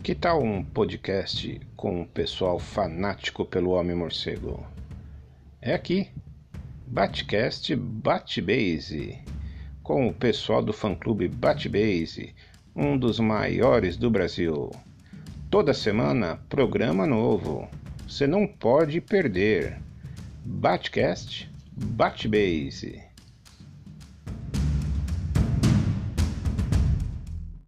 Que tal um podcast com o pessoal fanático pelo Homem Morcego? É aqui, Batcast Batbase, com o pessoal do fã-clube Batbase, um dos maiores do Brasil. Toda semana, programa novo. Você não pode perder. Batcast Batbase.